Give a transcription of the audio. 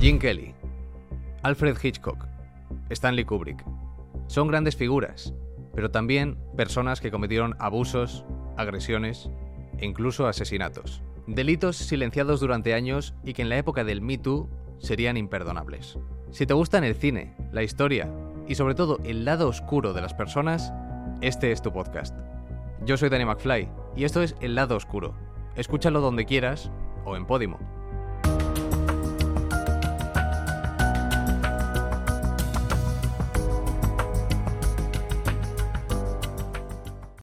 Jim Kelly, Alfred Hitchcock, Stanley Kubrick. Son grandes figuras, pero también personas que cometieron abusos, agresiones e incluso asesinatos. Delitos silenciados durante años y que en la época del Me Too serían imperdonables. Si te gustan el cine, la historia y sobre todo el lado oscuro de las personas, este es tu podcast. Yo soy Danny McFly y esto es El lado oscuro. Escúchalo donde quieras o en Podimo.